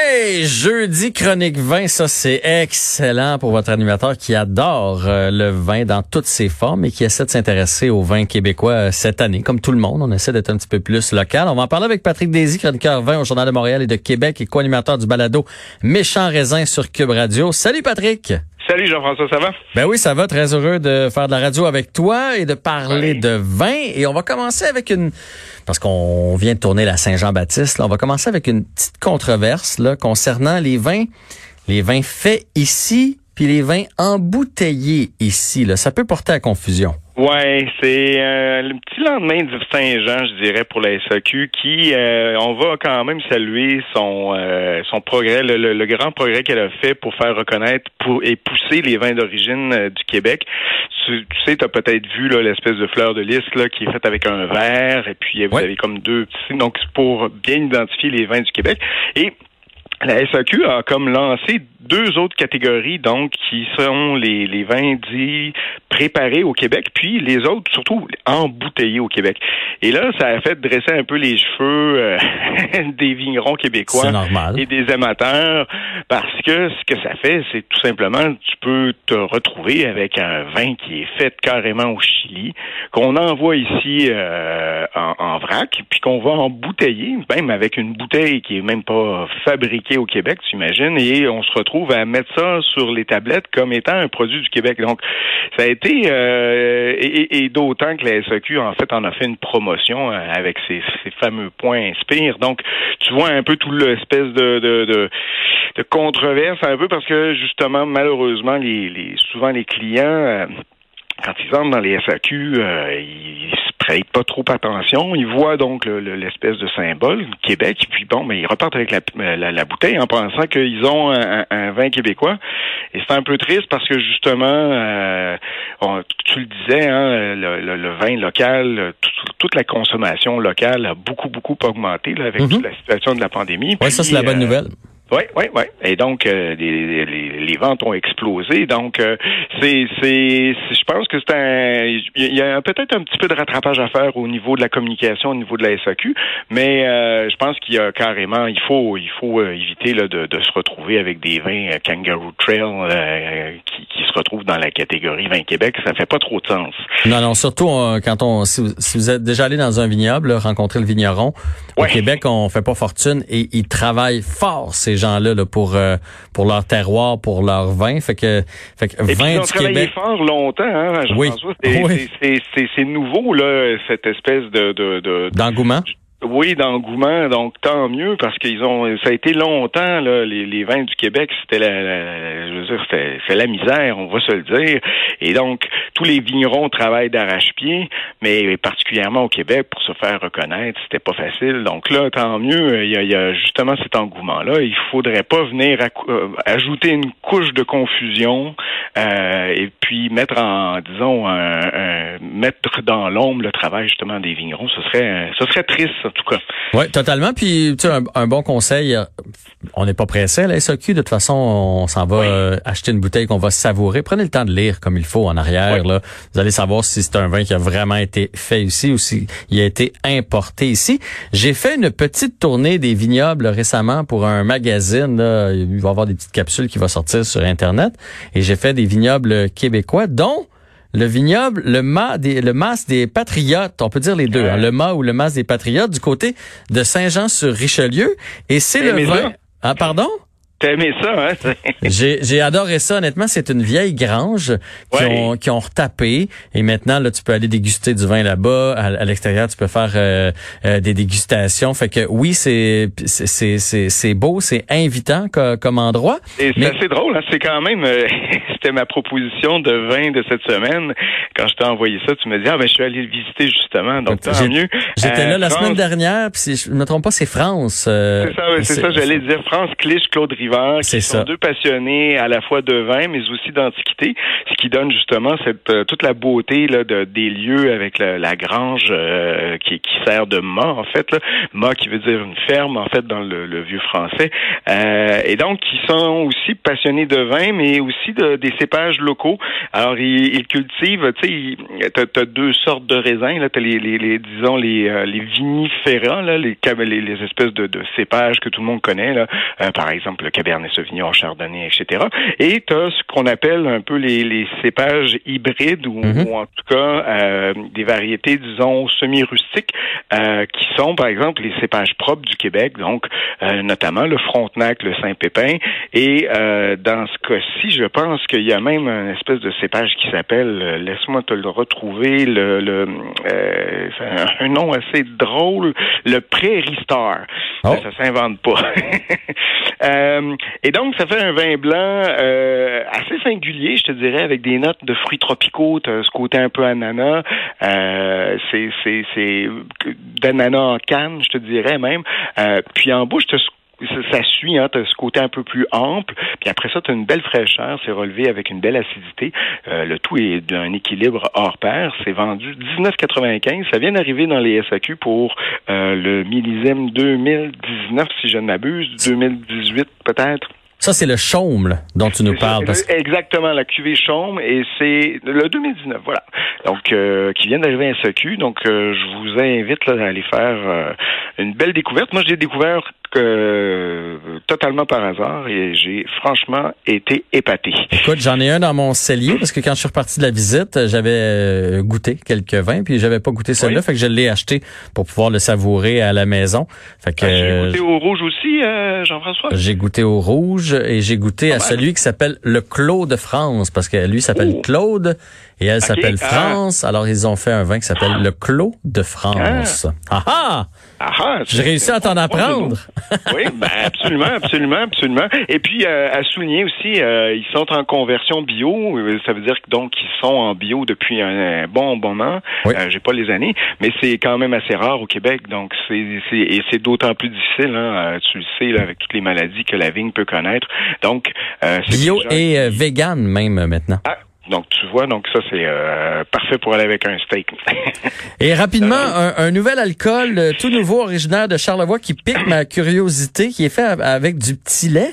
Hey, jeudi chronique vin, ça c'est excellent pour votre animateur qui adore euh, le vin dans toutes ses formes et qui essaie de s'intéresser au vin québécois euh, cette année. Comme tout le monde, on essaie d'être un petit peu plus local. On va en parler avec Patrick Désy, chroniqueur vin au Journal de Montréal et de Québec et co-animateur du balado Méchant raisin sur Cube Radio. Salut Patrick! Salut Jean-François, ça va? Ben oui, ça va. Très heureux de faire de la radio avec toi et de parler de vin. Et on va commencer avec une, parce qu'on vient de tourner la Saint-Jean-Baptiste, on va commencer avec une petite controverse là, concernant les vins, les vins faits ici, puis les vins embouteillés ici. Là. Ça peut porter à confusion. Ouais, c'est euh, le petit lendemain du Saint-Jean, je dirais, pour la SAQ, qui euh, on va quand même saluer son euh, son progrès, le, grand progrès qu'elle a fait pour faire reconnaître pour, et pousser les vins d'origine du Québec. Tu, sais, tu as peut-être vu l'espèce de fleur de lys là, qui est faite avec un verre, et puis vous avez comme deux petits, donc pour bien identifier les vins du Québec. Et la SAQ a comme lancé deux autres catégories, donc, qui sont les, les vins dits préparés au Québec, puis les autres, surtout, embouteillés au Québec. Et là, ça a fait dresser un peu les cheveux euh, des vignerons québécois et des amateurs, parce que ce que ça fait, c'est tout simplement, tu peux te retrouver avec un vin qui est fait carrément au Chili, qu'on envoie ici euh, en, en, vrac, puis qu'on va embouteiller, même avec une bouteille qui est même pas fabriquée au Québec, tu imagines, et on se retrouve trouve à mettre ça sur les tablettes comme étant un produit du Québec. Donc, ça a été, euh, et, d'autant que la SAQ, en fait, en a fait une promotion euh, avec ces, fameux points inspire. Donc, tu vois un peu tout l'espèce de, de, de, controverse, un peu parce que, justement, malheureusement, les, souvent les clients... Euh, quand ils entrent dans les SAQ, ils prêtent pas trop attention. Ils voient donc l'espèce de symbole Québec, puis bon, mais ils repartent avec la, bouteille en pensant qu'ils ont un, vin québécois. Et c'est un peu triste parce que justement, euh, tu le disais, hein, le, vin local, toute la consommation locale a beaucoup beaucoup augmenté avec mm-hmm. la situation de la pandémie. Oui, ça c'est la bonne euh, nouvelle. Oui, oui, oui. Et donc, euh, les, les, ventes ont explosé. Donc, euh, c'est, c'est, je pense que c'est un, il y a peut-être un petit peu de rattrapage à faire au niveau de la communication, au niveau de la SAQ, mais euh, je pense qu'il y a carrément, il faut, il faut éviter là, de, de se retrouver avec des vins Kangaroo Trail qui, qui, se retrouvent dans la catégorie vin Québec. Ça fait pas trop de sens. Non, non, surtout quand on, si vous, êtes déjà allé dans un vignoble, rencontrer le vigneron, au Québec, on fait pas fortune et ils travaillent fort. C'est gens-là là, pour euh, pour leur terroir, pour leur vin. Fait que, fait que Et vin ils ont travaillé fort longtemps, hein, oui. C'est nouveau là, cette espèce de d'engouement? Oui, d'engouement, donc tant mieux parce qu'ils ont ça a été longtemps là, les, vins du Québec, c'était la, je veux dire c'est la misère, on va se le dire. Et donc tous les vignerons travaillent d'arrache-pied, mais particulièrement au Québec pour se faire reconnaître, c'était pas facile. Donc là, tant mieux, il y a, justement cet engouement là. Il faudrait pas venir euh, ajouter une couche de confusion euh, et puis mettre en disons un, mettre dans l'ombre le travail justement des vignerons. Ce serait ce serait triste en tout cas. Oui, totalement. Puis, tu sais, un, bon conseil, euh, on n'est pas pressé à la SAQ. De toute façon, on s'en va euh, acheter une bouteille qu'on va savourer. Prenez le temps de lire comme il faut en arrière. Là. Vous allez savoir si c'est un vin qui a vraiment été fait ici ou s'il a été importé ici. J'ai fait une petite tournée des vignobles récemment pour un magazine. Là. Il va y avoir des petites capsules qui vont sortir sur Internet. Et j'ai fait des vignobles québécois, dont le vignoble, le mât des, le mas des Patriotes, on peut dire les deux, hein, le mât ou le mas des Patriotes du côté de Saint-Jean-sur-Richelieu. Et c'est le vin. Ah, pardon? T'as aimé ça, hein? j'ai, adoré ça, honnêtement. C'est une vieille grange qui, ont, qui ont retapé. Et maintenant, là, tu peux aller déguster du vin là-bas. À, l'extérieur, tu peux faire euh, euh, des dégustations. Fait que oui, c'est, c'est, c'est, c'est beau, c'est invitant comme, endroit. Et c'est assez drôle, hein? C'est quand même, euh, c'était ma proposition de vin de cette semaine. Quand je t'ai envoyé ça, tu me dis, ah ben, je suis allé le visiter justement. Donc, tant mieux. J'étais là la semaine dernière, puis si je me trompe pas, c'est France. c'est ça, c'est ça, j'allais dire France, Clich, Claude Rivet Qui sont ça. deux passionnés à la fois de vin, mais aussi d'antiquité, ce qui donne justement cette euh, toute la beauté là, de, des lieux avec la, la grange euh, qui, qui sert de mât, en fait. Là. Mât qui veut dire une ferme, en fait, dans le, le vieux français. Euh, et donc, ils sont aussi passionnés de vin, mais aussi de, des cépages locaux. Alors, ils, ils cultivent, tu sais, t'as as deux sortes de raisins. Là, t'as les, les, les, disons, les, les vinifera, là, les, les, les espèces de, de cépages que tout le monde connaît, là. Par exemple, le Cabernet Sauvignon, Chardonnay, etc. Et tu as ce qu'on appelle un peu les, les cépages hybrides ou, Mhm. ou en tout cas euh, des variétés, disons, semi-rustiques euh, qui sont, par exemple, les cépages propres du Québec, donc euh, notamment le Frontenac, le Saint-Pépin. Et euh, dans ce cas-ci, je pense qu'il y a même un espèce de cépage qui s'appelle, euh, laisse-moi te le retrouver, le, le euh, un, un nom assez drôle, le Prairie Star. Oh. Ça, ça s'invente pas. Euh, et donc, ça fait un vin blanc euh, assez singulier, je te dirais, avec des notes de fruits tropicaux, t'as ce côté un peu ananas, euh, c'est d'ananas en canne, je te dirais même. Euh, puis en bouche, t'as ce ça, ça suit, hein, tu ce côté un peu plus ample, puis après ça, tu as une belle fraîcheur, c'est relevé avec une belle acidité. Euh, le tout est d'un équilibre hors pair. C'est vendu 19,95. Ça vient d'arriver dans les SAQ pour euh, le millésime 2019, si je ne m'abuse, 2018 peut-être. Ça, c'est le chaume là, dont tu nous parles. parce Exactement, la cuvée Chaume, et c'est le 2019, voilà. Donc, euh, qui vient d'arriver à SAQ. Donc, euh, je vous invite là, à aller faire euh, une belle découverte. Moi, je l'ai découvert euh, totalement par hasard et j'ai franchement été épaté. Écoute, j'en ai un dans mon cellier parce que quand je suis reparti de la visite, j'avais euh, goûté quelques vins puis j'avais pas goûté celui-là, Oui. fait que je l'ai acheté pour pouvoir le savourer à la maison. Fait que Ah, J'ai euh, goûté au rouge aussi, euh, Jean-François? j'ai goûté au rouge et j'ai goûté à celui qui s'appelle le Clos de France parce que lui s'appelle Oh. Claude et elle s'appelle ah. France. Alors ils ont fait un vin qui s'appelle le Clos de France. Ah ah! Ah, ah, J'ai réussi à t'en apprendre. Oui, ben absolument, absolument, absolument. Et puis euh, à souligner aussi, euh, ils sont en conversion bio. Ça veut dire que donc ils sont en bio depuis un, bon moment. Oui. Euh, J'ai pas les années, mais c'est quand même assez rare au Québec. Donc c'est c'est- et c'est d'autant plus difficile. Hein, euh, tu le sais là, avec toutes les maladies que la vigne peut connaître. Donc euh, c'est Bio et euh, vegan même maintenant. Ah, donc tu vois, donc ça c'est euh, parfait pour aller avec un steak. Et rapidement, un, un nouvel alcool euh, tout nouveau, originaire de Charlevoix, qui pique ma curiosité, qui est fait av- avec du petit lait.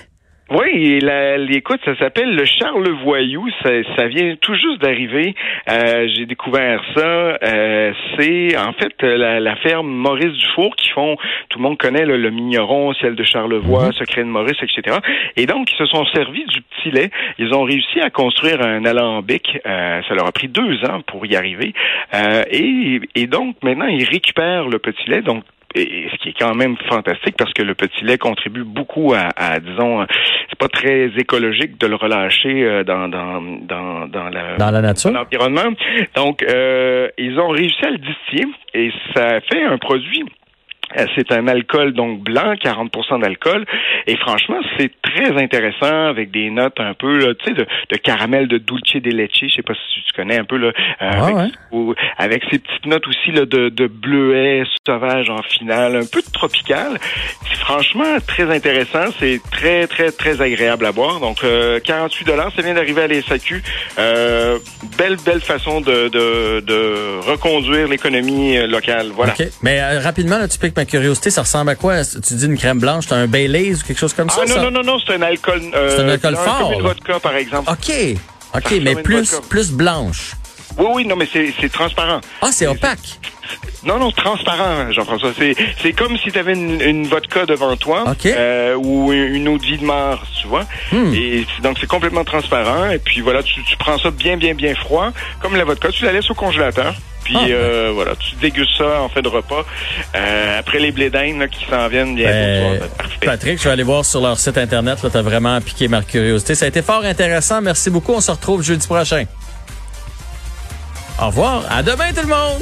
Oui, la, écoute, ça s'appelle le Charlevoyou. Ça, ça vient tout juste d'arriver. Euh, J'ai découvert ça. Euh, c'est en fait la, la ferme Maurice Dufour qui font, tout le monde connaît là, le Migneron, ciel de Charlevoix, Secret de Maurice, etc. Et donc, ils se sont servis du petit lait. Ils ont réussi à construire un alambic. Euh, ça leur a pris deux ans pour y arriver. Euh, et, et donc, maintenant, ils récupèrent le petit lait. Donc, et ce qui est quand même fantastique parce que le petit lait contribue beaucoup à, à disons, c'est pas très écologique de le relâcher euh, dans dans dans dans la Dans la nature? dans l'environnement. Donc euh, ils ont réussi à le distiller et ça fait un produit c'est un alcool donc blanc, 40% d'alcool, et franchement c'est très intéressant avec des notes un peu, tu sais, de, de caramel de dulce de leche, je sais pas si tu connais un peu là, euh, Ah avec, ouais. ou- avec ces petites notes aussi là, de, de bleuet sauvage en finale, un peu de tropical. C'est franchement très intéressant, c'est très très très agréable à boire. Donc euh, 48 dollars, ça vient d'arriver à la SAQ. Euh, belle belle façon de, de, de reconduire l'économie euh, locale. Voilà. OK. Mais euh, rapidement, là, tu piques ma curiosité, ça ressemble à quoi? Tu dis une crème blanche, t'as un Baileys ou quelque chose comme ça? Ah non, ça? non, non, non, c'est un alcool. euh, C'est un alcool fort, Comme une vodka, par exemple. OK. OK, mais plus, vodka. plus blanche. Oui, oui, non, mais c'est transparent. Ah, c'est opaque. Non, non, transparent, Jean-François. C'est, comme si tu avais une, une vodka devant toi OK. euh, ou une eau de mort, tu vois. Hmm. Et donc, c'est complètement transparent. Et puis, voilà, tu, tu prends ça bien, bien, bien froid, comme la vodka. Tu la laisses au congélateur. Puis, Ah. euh, voilà, tu dégustes ça en fin de repas. Euh, après les blés d'Inde qui s'en viennent bientôt. Ben, tu. Patrick, je vais aller voir sur leur site Internet. Là, t'as vraiment piqué ma curiosité. Ça a été fort intéressant. Merci beaucoup. On se retrouve jeudi prochain. Au revoir. À demain, tout le monde.